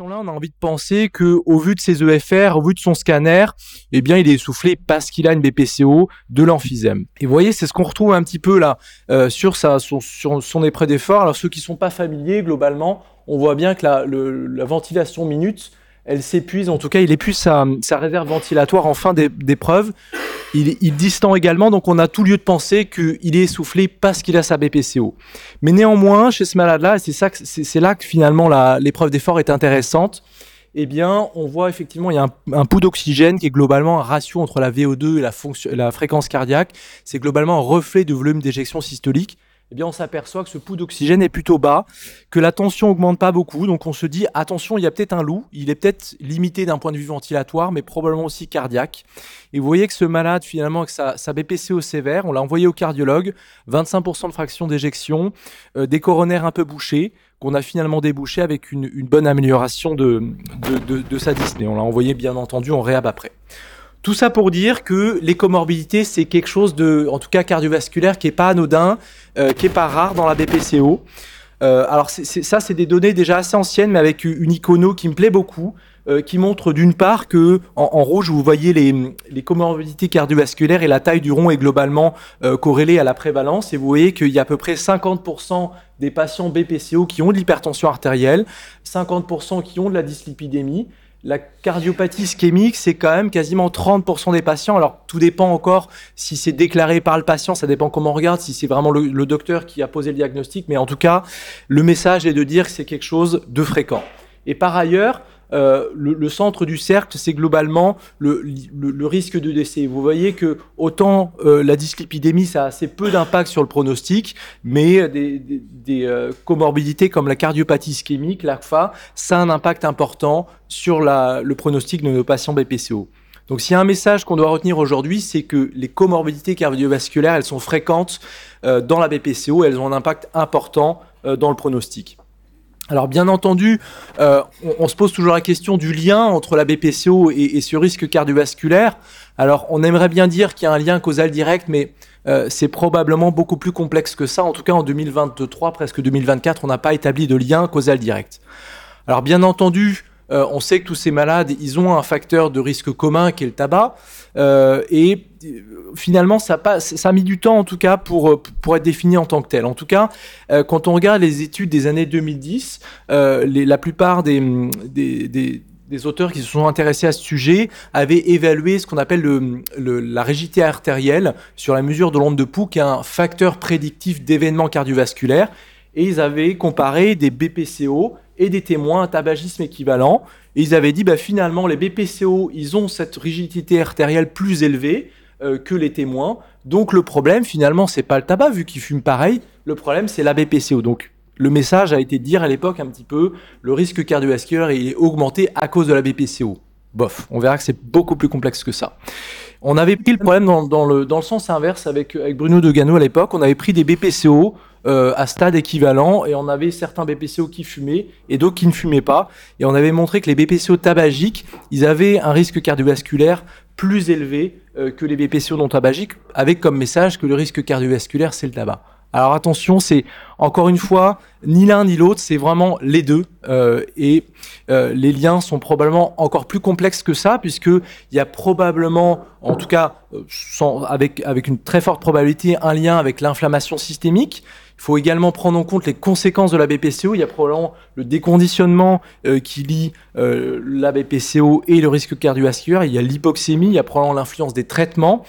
on a envie de penser que, au vu de ses EFR, au vu de son scanner, eh bien, il est essoufflé parce qu'il a une BPCO de l'emphysème. Et vous voyez, c'est ce qu'on retrouve un petit peu là euh, sur son, épreuve d'effort. Alors, ceux qui sont pas familiers, globalement, on voit bien que la ventilation minute, elle s'épuise. En tout cas, il épuise sa, réserve ventilatoire en fin d'épreuve. Il, distend également, donc on a tout lieu de penser qu'il est essoufflé parce qu'il a sa BPCO. Mais néanmoins, chez ce malade-là, c'est ça, c'est là que finalement l'épreuve d'effort est intéressante. Eh bien, on voit effectivement il y a un, un pouls d'oxygène qui est globalement un ratio entre la VO2 et la fréquence cardiaque. C'est globalement un reflet du volume d'éjection systolique eh bien on s'aperçoit que ce pouls d'oxygène est plutôt bas, que la tension augmente pas beaucoup, donc on se dit attention, il y a peut-être un loup, il est peut-être limité d'un point de vue ventilatoire, mais probablement aussi cardiaque. Et vous voyez que ce malade, finalement, avec sa, sa BPCO sévère, on l'a envoyé au cardiologue, 25% de fraction d'éjection, euh, des coronaires un peu bouchés, qu'on a finalement débouché avec une, bonne amélioration de, de sa dyspnée. On l'a envoyé bien entendu en réhab après. Tout ça pour dire que les comorbidités, c'est quelque chose de, en tout cas cardiovasculaire, qui est pas anodin, euh, qui est pas rare dans la BPCO. Euh, alors c'est, ça, c'est des données déjà assez anciennes, mais avec une icono qui me plaît beaucoup, euh, qui montre d'une part que en, en, rouge vous voyez les, les comorbidités cardiovasculaires et la taille du rond est globalement euh, corrélée à la prévalence. Et vous voyez qu'il y a à peu près 50% des patients BPCO qui ont de l'hypertension artérielle, 50% qui ont de la dyslipidémie. La cardiopathie ischémique, c'est quand même quasiment 30% des patients. Alors, tout dépend encore si c'est déclaré par le patient, ça dépend comment on regarde, si c'est vraiment le, docteur qui a posé le diagnostic. Mais en tout cas, le message est de dire que c'est quelque chose de fréquent. Et par ailleurs, euh, le, centre du cercle, c'est globalement le, risque de décès. Vous voyez que autant euh, la dyslipidémie, ça a assez peu d'impact sur le pronostic, mais des, euh, comorbidités comme la cardiopathie ischémique, l'ACFA, ça a un impact important sur le pronostic de nos patients BPCO. Donc s'il y a un message qu'on doit retenir aujourd'hui, c'est que les comorbidités cardiovasculaires, elles sont fréquentes dans la BPCO, elles ont un impact important dans le pronostic. Alors bien entendu, euh, on, se pose toujours la question du lien entre la BPCO et, ce risque cardiovasculaire. Alors on aimerait bien dire qu'il y a un lien causal direct, mais euh, c'est probablement beaucoup plus complexe que ça. En tout cas en 2023, presque 2024, on n'a pas établi de lien causal direct. Alors bien entendu, euh, on sait que tous ces malades, ils ont un facteur de risque commun qui est le tabac. Et finalement, ça, passe, ça a mis du temps, en tout cas, pour, pour être défini en tant que tel. En tout cas, euh, quand on regarde les études des années 2010, euh, les, la plupart des, des, des des auteurs qui se sont intéressés à ce sujet avaient évalué ce qu'on appelle le, la rigidité artérielle sur la mesure de l'onde de pouls, qui est un facteur prédictif d'événements cardiovasculaires. Et ils avaient comparé des BPCO et des témoins à tabagisme équivalent. Et ils avaient dit, bah, finalement, les BPCO, ils ont cette rigidité artérielle plus élevée euh, que les témoins. Donc le problème, finalement, c'est pas le tabac, vu qu'ils fument pareil. Le problème, c'est la BPCO. Donc le message a été de dire à l'époque un petit peu, le risque cardiovasculaire est augmenté à cause de la BPCO. Bof, on verra que c'est beaucoup plus complexe que ça. On avait pris le problème dans, dans, le, dans le sens inverse avec, avec Bruno Degano à l'époque. On avait pris des BPCO euh, à stade équivalent et on avait certains BPCO qui fumaient et d'autres qui ne fumaient pas. Et on avait montré que les BPCO tabagiques, ils avaient un risque cardiovasculaire plus élevé euh, que les BPCO non tabagiques, avec comme message que le risque cardiovasculaire, c'est le tabac. Alors attention, c'est encore une fois ni l'un ni l'autre, c'est vraiment les deux. Euh, et euh, les liens sont probablement encore plus complexes que ça, puisqu'il y a probablement, en tout cas avec, avec une très forte probabilité, un lien avec l'inflammation systémique. Il faut également prendre en compte les conséquences de la BPCO. Il y a probablement le déconditionnement euh, qui lie euh, la BPCO et le risque cardiovasculaire. Il y a l'hypoxémie, il y a probablement l'influence des traitements.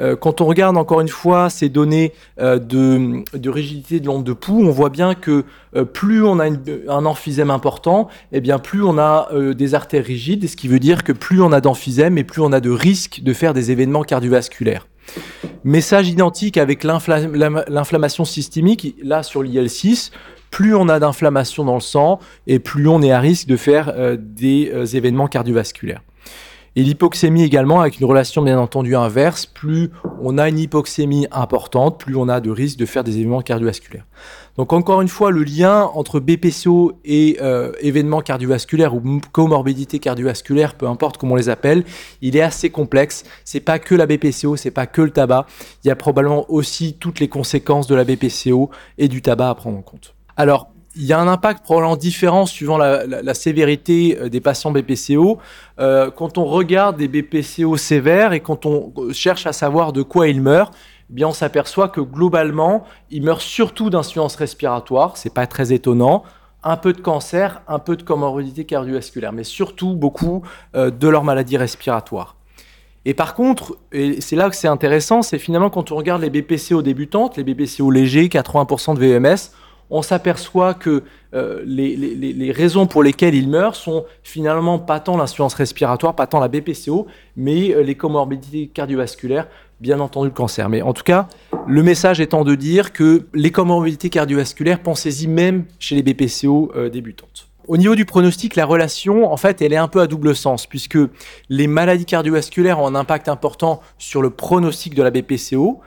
Euh, quand on regarde encore une fois ces données de, rigidité de l'onde de pouls, on voit bien que plus on a un emphysème important, eh bien plus on a des artères rigides, ce qui veut dire que plus on a d'emphysème et plus on a de risque de faire des événements cardiovasculaires. Message identique avec l'inflammation systémique, là sur l'IL6, plus on a d'inflammation dans le sang et plus on est à risque de faire des événements cardiovasculaires. Et l'hypoxémie également, avec une relation bien entendu inverse, plus on a une hypoxémie importante, plus on a de risque de faire des événements cardiovasculaires. Donc encore une fois, le lien entre BPCO et euh, événements cardiovasculaires ou comorbidité cardiovasculaire, peu importe comment on les appelle, il est assez complexe. C'est pas que la BPCO, c'est pas que le tabac. Il y a probablement aussi toutes les conséquences de la BPCO et du tabac à prendre en compte. Alors, il y a un impact probablement différent suivant la, sévérité euh, des patients BPCO. Euh, quand on regarde des BPCO sévères et quand on cherche à savoir de quoi ils meurent, eh bien on s'aperçoit que globalement, ils meurent surtout d'insuffisance respiratoire, c'est pas très étonnant, un peu de cancer, un peu de comorbidité cardiovasculaire, mais surtout beaucoup euh, de leur maladie respiratoire. Et par contre, et c'est là que c'est intéressant, c'est finalement quand on regarde les BPCO débutantes, les BPCO légers, 80% de VMS, on s'aperçoit que euh, les, raisons pour lesquelles ils meurent sont finalement pas tant l'insuffisance respiratoire, pas tant la BPCO, mais euh, les comorbidités cardiovasculaires, bien entendu le cancer. Mais en tout cas, le message étant de dire que les comorbidités cardiovasculaires, pensez-y même chez les BPCO euh, débutantes. Au niveau du pronostic, la relation, en fait, elle est un peu à double sens, puisque les maladies cardiovasculaires ont un impact important sur le pronostic de la BPCO.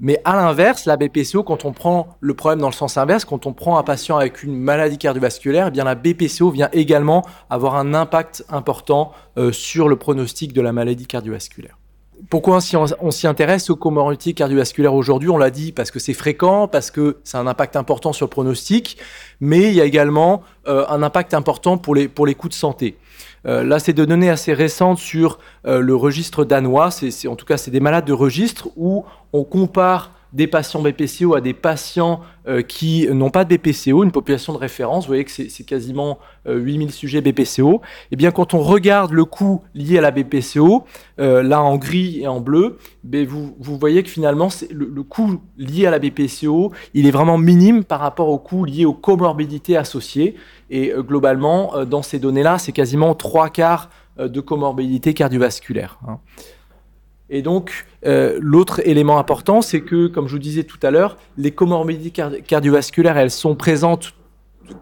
Mais à l'inverse, la BPCO, quand on prend le problème dans le sens inverse, quand on prend un patient avec une maladie cardiovasculaire, eh bien la BPCO vient également avoir un impact important euh, sur le pronostic de la maladie cardiovasculaire. Pourquoi on, s'y intéresse aux comorbidités cardiovasculaires aujourd'hui? On l'a dit parce que c'est fréquent, parce que c'est un impact important sur le pronostic, mais il y a également euh, un impact important pour les, pour les coûts de santé. Euh, là, c'est de données assez récentes sur euh, le registre danois. En tout cas, c'est des malades de registre où on compare des patients BPCO à des patients euh, qui n'ont pas de BPCO, une population de référence, vous voyez que c'est quasiment 8000 euh, sujets BPCO, et eh bien quand on regarde le coût lié à la BPCO, euh, là en gris et en bleu, ben, vous, voyez que finalement le, le, coût lié à la BPCO, il est vraiment minime par rapport au coût lié aux comorbidités associées, et globalement, dans ces données-là, c'est quasiment trois quarts de comorbidités cardiovasculaires. Hein. Et donc, euh, l'autre élément important, c'est que, comme je vous disais tout à l'heure, les comorbidités cardiovasculaires, elles sont présentes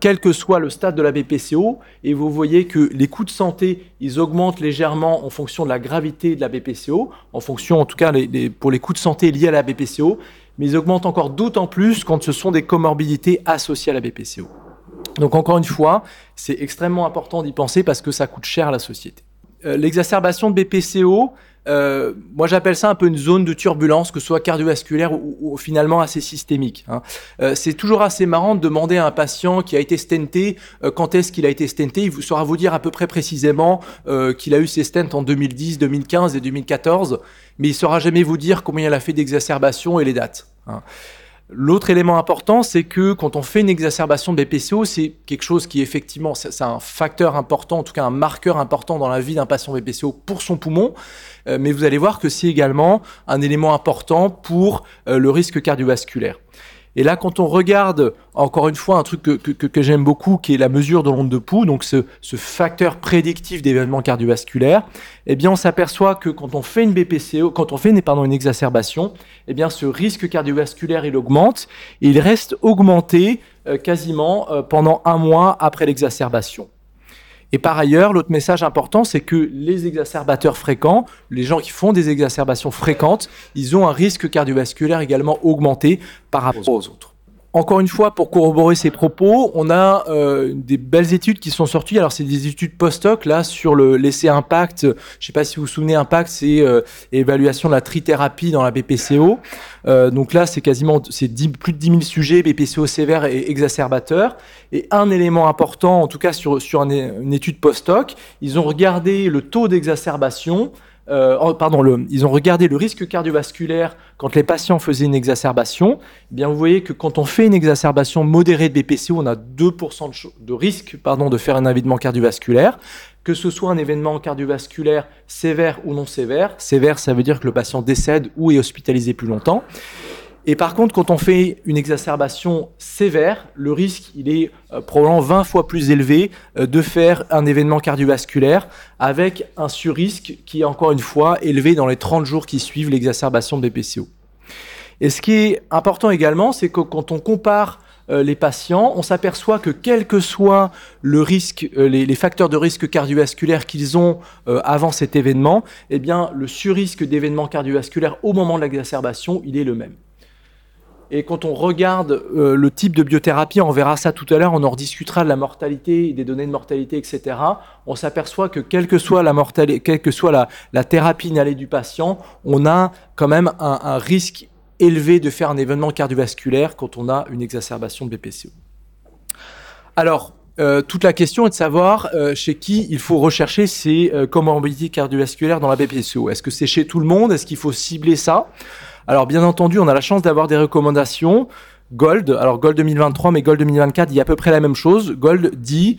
quel que soit le stade de la BPCO, et vous voyez que les coûts de santé, ils augmentent légèrement en fonction de la gravité de la BPCO, en fonction en tout cas pour les coûts de santé liés à la BPCO, mais ils augmentent encore d'autant plus quand ce sont des comorbidités associées à la BPCO. Donc encore une fois, c'est extrêmement important d'y penser parce que ça coûte cher à la société. Euh, l'exacerbation de BPCO, euh, moi j'appelle ça un peu une zone de turbulence, que ce soit cardiovasculaire ou, finalement assez systémique. Hein. Euh, c'est toujours assez marrant de demander à un patient qui a été stenté euh, quand est-ce qu'il a été stenté. Il saura vous dire à peu près précisément qu'il a eu ses stents en 2010, 2015 et 2014, mais il saura jamais vous dire combien il a fait d'exacerbation et les dates. Hein. L'autre élément important, c'est que quand on fait une exacerbation de BPCO, c'est quelque chose qui effectivement, c'est un facteur important, en tout cas un marqueur important dans la vie d'un patient BPCO pour son poumon. Euh, mais vous allez voir que c'est également un élément important pour euh, le risque cardiovasculaire. Et là, quand on regarde, encore une fois, un truc que, j'aime beaucoup, qui est la mesure de l'onde de pouls, donc ce, facteur prédictif d'événements cardiovasculaires, eh bien, on s'aperçoit que quand on fait une BPCO, quand on fait une, une exacerbation, eh bien, ce risque cardiovasculaire, il augmente, et il reste augmenté euh, quasiment euh, pendant un mois après l'exacerbation. Et par ailleurs, l'autre message important, c'est que les exacerbateurs fréquents, les gens qui font des exacerbations fréquentes, ils ont un risque cardiovasculaire également augmenté par rapport aux autres. Encore une fois, pour corroborer ces propos, on a euh, des belles études qui sont sorties. Alors, c'est des études post-hoc, là, sur l'essai Impact. Je ne sais pas si vous vous souvenez, Impact, c'est euh, évaluation de la trithérapie dans la BPCO. Euh, donc là, c'est quasiment c'est plus de 10 000 sujets, BPCO sévères et exacerbateurs. Et un élément important, en tout cas sur, sur une étude post-hoc, ils ont regardé le taux d'exacerbation euh, le, ils ont regardé le risque cardiovasculaire quand les patients faisaient une exacerbation. Eh bien, vous voyez que quand on fait une exacerbation modérée de BPCO, on a 2% de, de, risque pardon, de faire un événement cardiovasculaire. Que ce soit un événement cardiovasculaire sévère ou non sévère. Sévère, ça veut dire que le patient décède ou est hospitalisé plus longtemps. Et par contre, quand on fait une exacerbation sévère, le risque, il est euh, probablement 20 fois plus élevé euh, de faire un événement cardiovasculaire avec un surrisque qui est encore une fois élevé dans les 30 jours qui suivent l'exacerbation de BPCO. Et ce qui est important également, c'est que quand on compare euh, les patients, on s'aperçoit que quel que soit le risque, les, facteurs de risque cardiovasculaire qu'ils ont avant cet événement, eh bien, le surrisque d'événements cardiovasculaires au moment de l'exacerbation, il est le même. Et quand on regarde euh, le type de biothérapie, on verra ça tout à l'heure, on en rediscutera de la mortalité, des données de mortalité, etc. On s'aperçoit que quelle que soit la mortalité, quelle que soit la, thérapie inhalée du patient, on a quand même un, un, risque élevé de faire un événement cardiovasculaire quand on a une exacerbation de BPCO. Alors, euh, toute la question est de savoir euh, chez qui il faut rechercher ces euh, comorbidités cardiovasculaires dans la BPCO. Est-ce que c'est chez tout le monde? Est-ce qu'il faut cibler ça? Alors, bien entendu, on a la chance d'avoir des recommandations. Gold, alors Gold 2023, mais Gold 2024 dit à peu près la même chose. Gold dit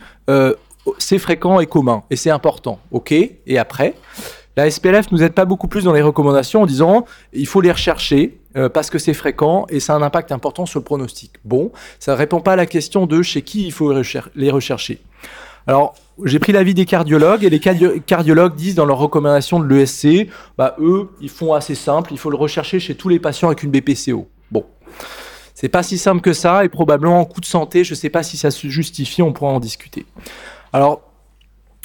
c'est fréquent et commun, et c'est important. OK? Et après? La SPLF nous aide pas beaucoup plus dans les recommandations en disant il faut les rechercher euh, parce que c'est fréquent et ça a un impact important sur le pronostic. Bon, ça ne répond pas à la question de chez qui il faut les rechercher. Alors, j'ai pris l'avis des cardiologues et les cardiologues disent dans leurs recommandations de l'ESC, bah, eux, ils font assez simple, il faut le rechercher chez tous les patients avec une BPCO. Bon, c'est pas si simple que ça et probablement en coût de santé, je ne sais pas si ça se justifie, on pourra en discuter. Alors,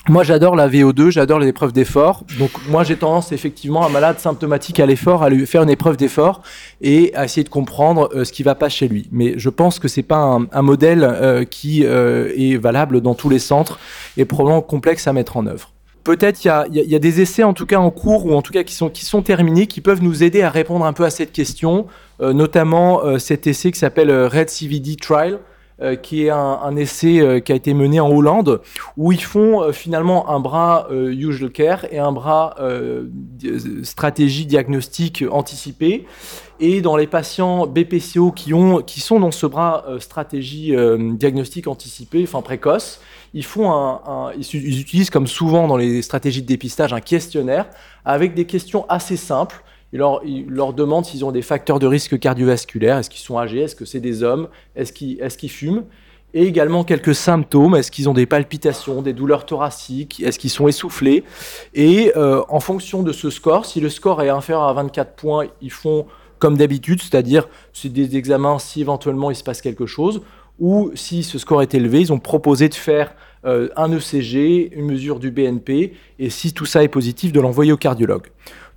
moi, j'adore la VO2, j'adore les épreuves d'effort. Donc, moi, j'ai tendance effectivement, un malade symptomatique à l'effort, à lui faire une épreuve d'effort et à essayer de comprendre euh, ce qui va pas chez lui. Mais je pense que c'est pas un, modèle euh, qui euh, est valable dans tous les centres et probablement complexe à mettre en œuvre. Peut-être il y a, y a, des essais en tout cas en cours ou en tout cas qui sont, qui sont terminés qui peuvent nous aider à répondre un peu à cette question, notamment cet essai qui s'appelle Red CVD Trial. Euh, qui est un, essai euh, qui a été mené en Hollande, où ils font euh, finalement un bras usual care et un bras stratégie diagnostique anticipée. Et dans les patients BPCO qui, ont, qui sont dans ce bras stratégie diagnostique anticipée, enfin précoce, ils, font un, ils utilisent comme souvent dans les stratégies de dépistage un questionnaire avec des questions assez simples il leur, demande s'ils ont des facteurs de risque cardiovasculaire, est-ce qu'ils sont âgés, est-ce que c'est des hommes, est-ce qu'ils fument, et également quelques symptômes, est-ce qu'ils ont des palpitations, des douleurs thoraciques, est-ce qu'ils sont essoufflés, et euh, en fonction de ce score, si le score est inférieur à 24 points, ils font comme d'habitude, c'est-à-dire c'est des examens si éventuellement il se passe quelque chose, ou si ce score est élevé, ils ont proposé de faire euh, un ECG, une mesure du BNP, et si tout ça est positif, de l'envoyer au cardiologue.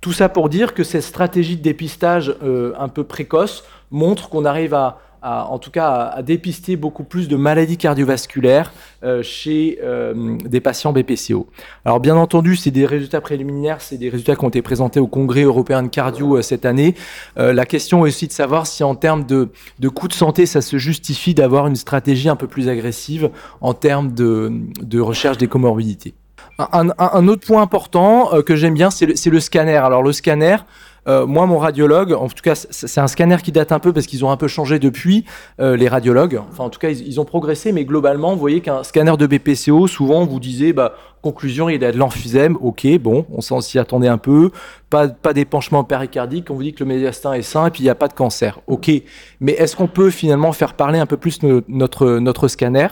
Tout ça pour dire que cette stratégie de dépistage euh, un peu précoce montre qu'on arrive à, en tout cas, à, dépister beaucoup plus de maladies cardiovasculaires euh, chez euh, des patients BPCO. Alors, bien entendu, c'est des résultats préliminaires, c'est des résultats qui ont été présentés au Congrès européen de cardio cette année. la question est aussi de savoir si, en termes de, de coûts de santé, ça se justifie d'avoir une stratégie un peu plus agressive en termes de, de recherche des comorbidités. Un, autre point important euh, que j'aime bien, c'est le, scanner. Alors le scanner, euh, moi, mon radiologue, en tout cas, c'est un scanner qui date un peu parce qu'ils ont un peu changé depuis, euh, les radiologues. Enfin, en tout cas, ils, ont progressé, mais globalement, vous voyez qu'un scanner de BPCO, souvent, vous disiez, bah, conclusion, il a de l'emphysème, ok, bon, on s'y attendait un peu, pas, pas d'épanchement péricardique, on vous dit que le médiastin est sain et puis il n'y a pas de cancer, ok. Mais est-ce qu'on peut finalement faire parler un peu plus notre, notre scanner?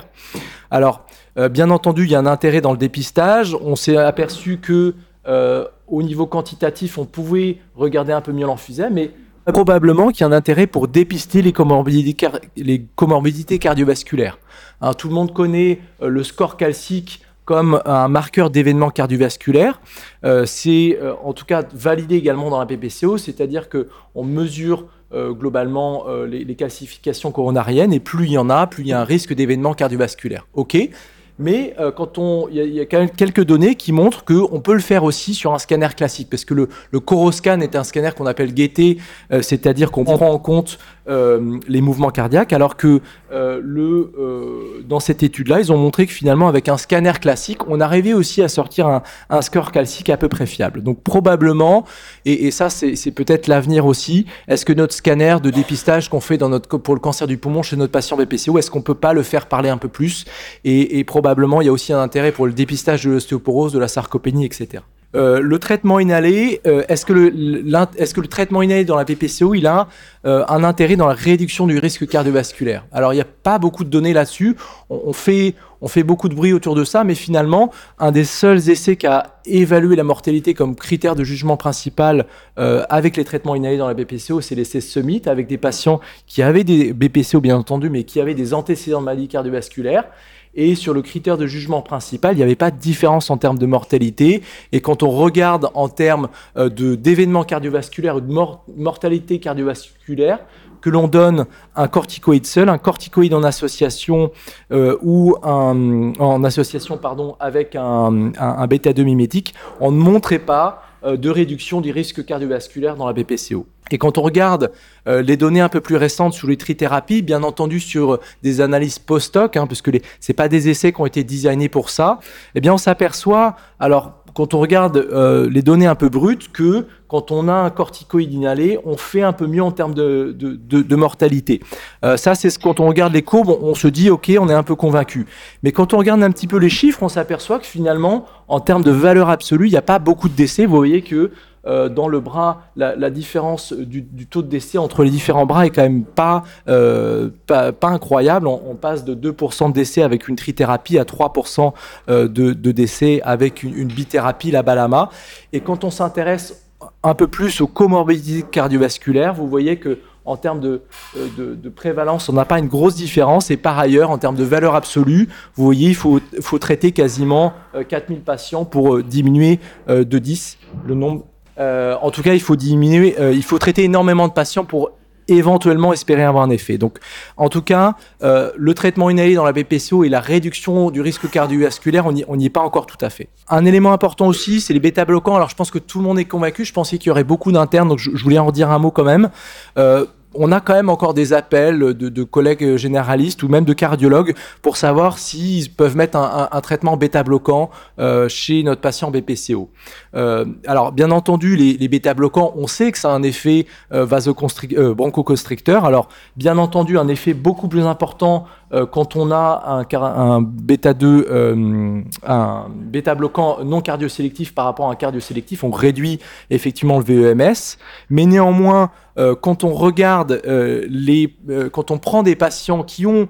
Alors, euh, bien entendu, il y a un intérêt dans le dépistage. On s'est aperçu que euh, au niveau quantitatif, on pouvait regarder un peu mieux l'emphysème, mais probablement qu'il y a un intérêt pour dépister les comorbidités, cardiovasculaires. Hein, tout le monde connaît euh, le score calcique comme un marqueur d'événements cardiovasculaires. c'est en tout cas validé également dans la PPCO, c'est-à-dire qu'on mesure globalement les, les, calcifications coronariennes et plus il y en a, plus il y a un risque d'événements cardiovasculaires. Ok, mais euh, quand on, il y, a quand même quelques données qui montrent qu'on peut le faire aussi sur un scanner classique, parce que le, le Coroscan est un scanner qu'on appelle Gaieté, euh, c'est-à-dire qu'on prend en compte euh, les mouvements cardiaques, alors que euh, le, euh, dans cette étude-là, ils ont montré que finalement, avec un scanner classique, on arrivait aussi à sortir un, un score calcique à peu près fiable. Donc probablement, et, et ça c'est peut-être l'avenir aussi, est-ce que notre scanner de dépistage qu'on fait dans notre, pour le cancer du poumon chez notre patient BPCO, est-ce qu'on peut pas le faire parler un peu plus et, et probablement, il y a aussi un intérêt pour le dépistage de l'ostéoporose, de la sarcopénie, etc. Euh, le traitement inhalé, euh, est-ce que, le traitement inhalé dans la PPCO, il a euh, un intérêt dans la réduction du risque cardiovasculaire? Alors, il n'y a pas beaucoup de données là-dessus. On, fait, beaucoup de bruit autour de ça, mais finalement, un des seuls essais qui a évalué la mortalité comme critère de jugement principal avec les traitements inhalés dans la BPCO, c'est l'essai Summit, avec des patients qui avaient des BPCO, bien entendu, mais qui avaient des antécédents de maladie cardiovasculaire. Et sur le critère de jugement principal, il n'y avait pas de différence en termes de mortalité. Et quand on regarde en termes euh, d'événements cardiovasculaires ou de mortalité cardiovasculaire, que l'on donne un corticoïde seul, un corticoïde en association euh, ou un, en association pardon avec un, un, bêta 2 mimétique, on ne montrait pas de réduction du risque cardiovasculaire dans la BPCO. Et quand on regarde les données un peu plus récentes sur les trithérapies, bien entendu sur des analyses post-hoc, hein, parce que ce c'est pas des essais qui ont été designés pour ça, eh bien on s'aperçoit, alors quand on regarde euh, les données un peu brutes, que quand on a un corticoïde inhalé, on fait un peu mieux en termes de, mortalité. Euh, ça, c'est ce quand on regarde les courbes, on, se dit, OK, on est un peu convaincu. Mais quand on regarde un petit peu les chiffres, on s'aperçoit que finalement, en termes de valeur absolue, il n'y a pas beaucoup de décès. Vous voyez que euh, dans le bras, la, différence du, taux de décès entre les différents bras est quand même pas, euh, incroyable. On, passe de 2% de décès avec une trithérapie à 3% euh, de, décès avec une, une bithérapie, la balama. Et quand on s'intéresse un peu plus aux comorbidités cardiovasculaires, vous voyez que en termes de, de, prévalence, on n'a pas une grosse différence. Et par ailleurs, en termes de valeur absolue, vous voyez, il faut, traiter quasiment 4000 patients pour diminuer de 10 le nombre euh, en tout cas, il faut diminuer, euh, il faut traiter énormément de patients pour éventuellement espérer avoir un effet. Donc, en tout cas, euh, le traitement inhalé dans la BPCO et la réduction du risque cardiovasculaire, on n'y est pas encore tout à fait. Un élément important aussi, c'est les bêta-bloquants. Alors, je pense que tout le monde est convaincu. Je pensais qu'il y aurait beaucoup d'internes, donc je, voulais en dire un mot quand même on a quand même encore des appels de, collègues généralistes ou même de cardiologues pour savoir s'ils peuvent mettre un, traitement bêta-bloquant euh, chez notre patient BPCO. Euh, alors, bien entendu, les, bêta-bloquants, on sait que ça a un effet euh, bronchoconstricteur. Alors, bien entendu, un effet beaucoup plus important quand on a un, un bêta 2, un bêta bloquant non cardiosélectif par rapport à un cardiosélectif, on réduit effectivement le VEMS, mais néanmoins euh, quand on regarde euh, les, euh, quand on prend des patients qui ont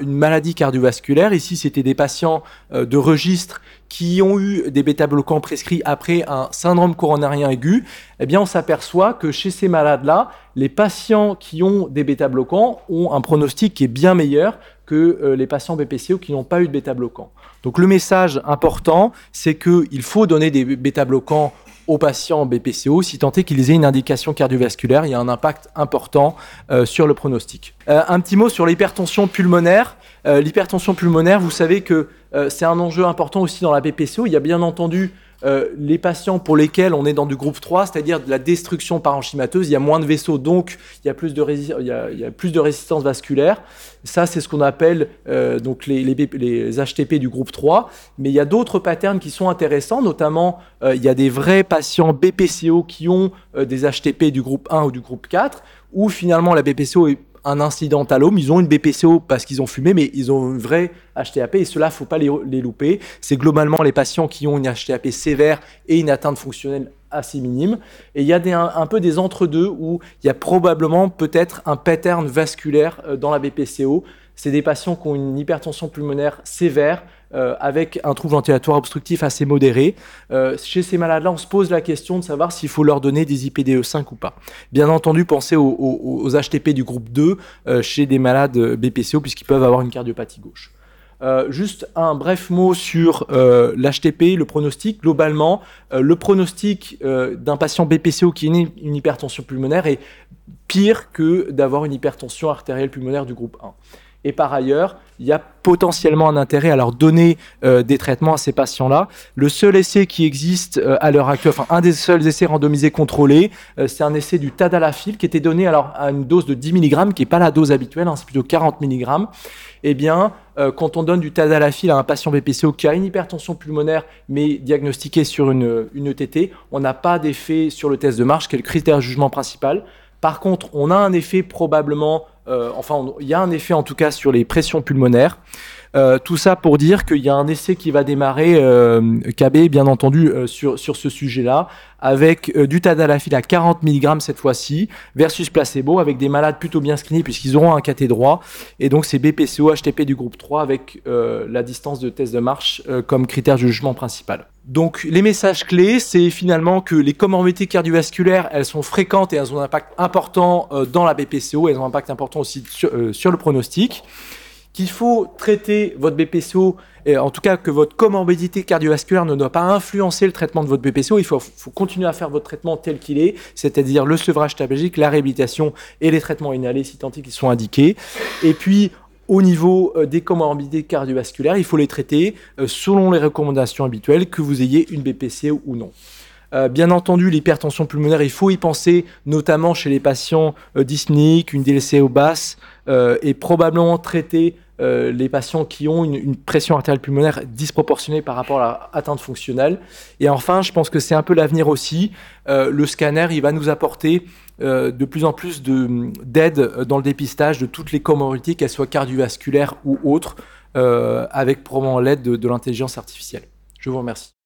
une maladie cardiovasculaire, ici c'était des patients de registre qui ont eu des bêta-bloquants prescrits après un syndrome coronarien aigu, eh bien on s'aperçoit que chez ces malades-là, les patients qui ont des bêta-bloquants ont un pronostic qui est bien meilleur que les patients BPCO qui n'ont pas eu de bêta-bloquants. Donc le message important, c'est qu'il faut donner des bêta-bloquants aux patients BPCO si tant est qu'ils aient une indication cardiovasculaire. Il y a un impact important euh, sur le pronostic. Euh, un petit mot sur l'hypertension pulmonaire. Euh, l'hypertension pulmonaire, vous savez que c'est un enjeu important aussi dans la BPCO. Il y a bien entendu euh, les patients pour lesquels on est dans du groupe 3, c'est-à-dire de la destruction parenchymateuse, il y a moins de vaisseaux, donc il y a plus de, résistance vasculaire. Ça, c'est ce qu'on appelle euh, donc les, les, HTP du groupe 3. Mais il y a d'autres patterns qui sont intéressants, notamment euh, il y a des vrais patients BPCO qui ont des HTP du groupe 1 ou du groupe 4, où finalement la BPCO est un incident à l'homme, ils ont une BPCO parce qu'ils ont fumé, mais ils ont une vraie HTAP et cela, faut pas les, louper. C'est globalement les patients qui ont une HTAP sévère et une atteinte fonctionnelle assez minime. Et il y a des, un, peu des entre-deux où il y a probablement peut-être un pattern vasculaire euh, dans la BPCO. C'est des patients qui ont une hypertension pulmonaire sévère, euh, avec un trouble ventilatoire obstructif assez modéré. Euh, chez ces malades-là, on se pose la question de savoir s'il faut leur donner des IPDE5 ou pas. Bien entendu, pensez aux, HTP du groupe 2 euh, chez des malades BPCO puisqu'ils peuvent avoir une cardiopathie gauche. juste un bref mot sur l'HTP, le pronostic. Globalement, le pronostic d'un patient BPCO qui a une hypertension pulmonaire est pire que d'avoir une hypertension artérielle pulmonaire du groupe 1. Et par ailleurs, il y a potentiellement un intérêt à leur donner euh, des traitements à ces patients-là. Le seul essai qui existe euh, à l'heure actuelle, enfin un des seuls essais randomisés contrôlés, euh, c'est un essai du tadalafil qui était donné alors à une dose de 10 mg, qui n'est pas la dose habituelle, hein, c'est plutôt 40 mg. Eh bien, quand on donne du tadalafil à un patient BPCO qui a une hypertension pulmonaire mais diagnostiqué sur une, une ETT, on n'a pas d'effet sur le test de marche, qui est le critère de jugement principal. Par contre, on a un effet probablement, enfin, il y a un effet en tout cas sur les pressions pulmonaires. Euh, tout ça pour dire qu'il y a un essai qui va démarrer, euh, KB bien entendu, euh, sur, sur ce sujet-là, avec du tadalafil à 40 mg cette fois-ci, versus placebo, avec des malades plutôt bien screenés puisqu'ils auront un caté droit. Et donc c'est BPCO, HTP du groupe 3 avec la distance de test de marche comme critère de jugement principal. Donc les messages clés, c'est finalement que les comorbidités cardiovasculaires, elles sont fréquentes et elles ont un impact important dans la BPCO, elles ont un impact important aussi sur le pronostic qu'il faut traiter votre BPCO, et en tout cas que votre comorbidité cardiovasculaire ne doit pas influencer le traitement de votre BPCO. Il faut, continuer à faire votre traitement tel qu'il est, c'est-à-dire le sevrage tabagique, la réhabilitation et les traitements inhalés si tant qu'ils sont indiqués. Et puis, au niveau euh, des comorbidités cardiovasculaires, il faut les traiter euh, selon les recommandations habituelles, que vous ayez une BPCO ou non. Euh, bien entendu, l'hypertension pulmonaire, il faut y penser, notamment chez les patients euh, dyspniques, une DLCO basse, euh, et probablement traiter euh, les patients qui ont une, une, pression artérielle pulmonaire disproportionnée par rapport à l'atteinte fonctionnelle. Et enfin, je pense que c'est un peu l'avenir aussi. Euh, le scanner, il va nous apporter euh, de plus en plus d'aide dans le dépistage de toutes les comorbidités, qu'elles soient cardiovasculaires ou autres, euh, avec probablement l'aide de, de l'intelligence artificielle. Je vous remercie.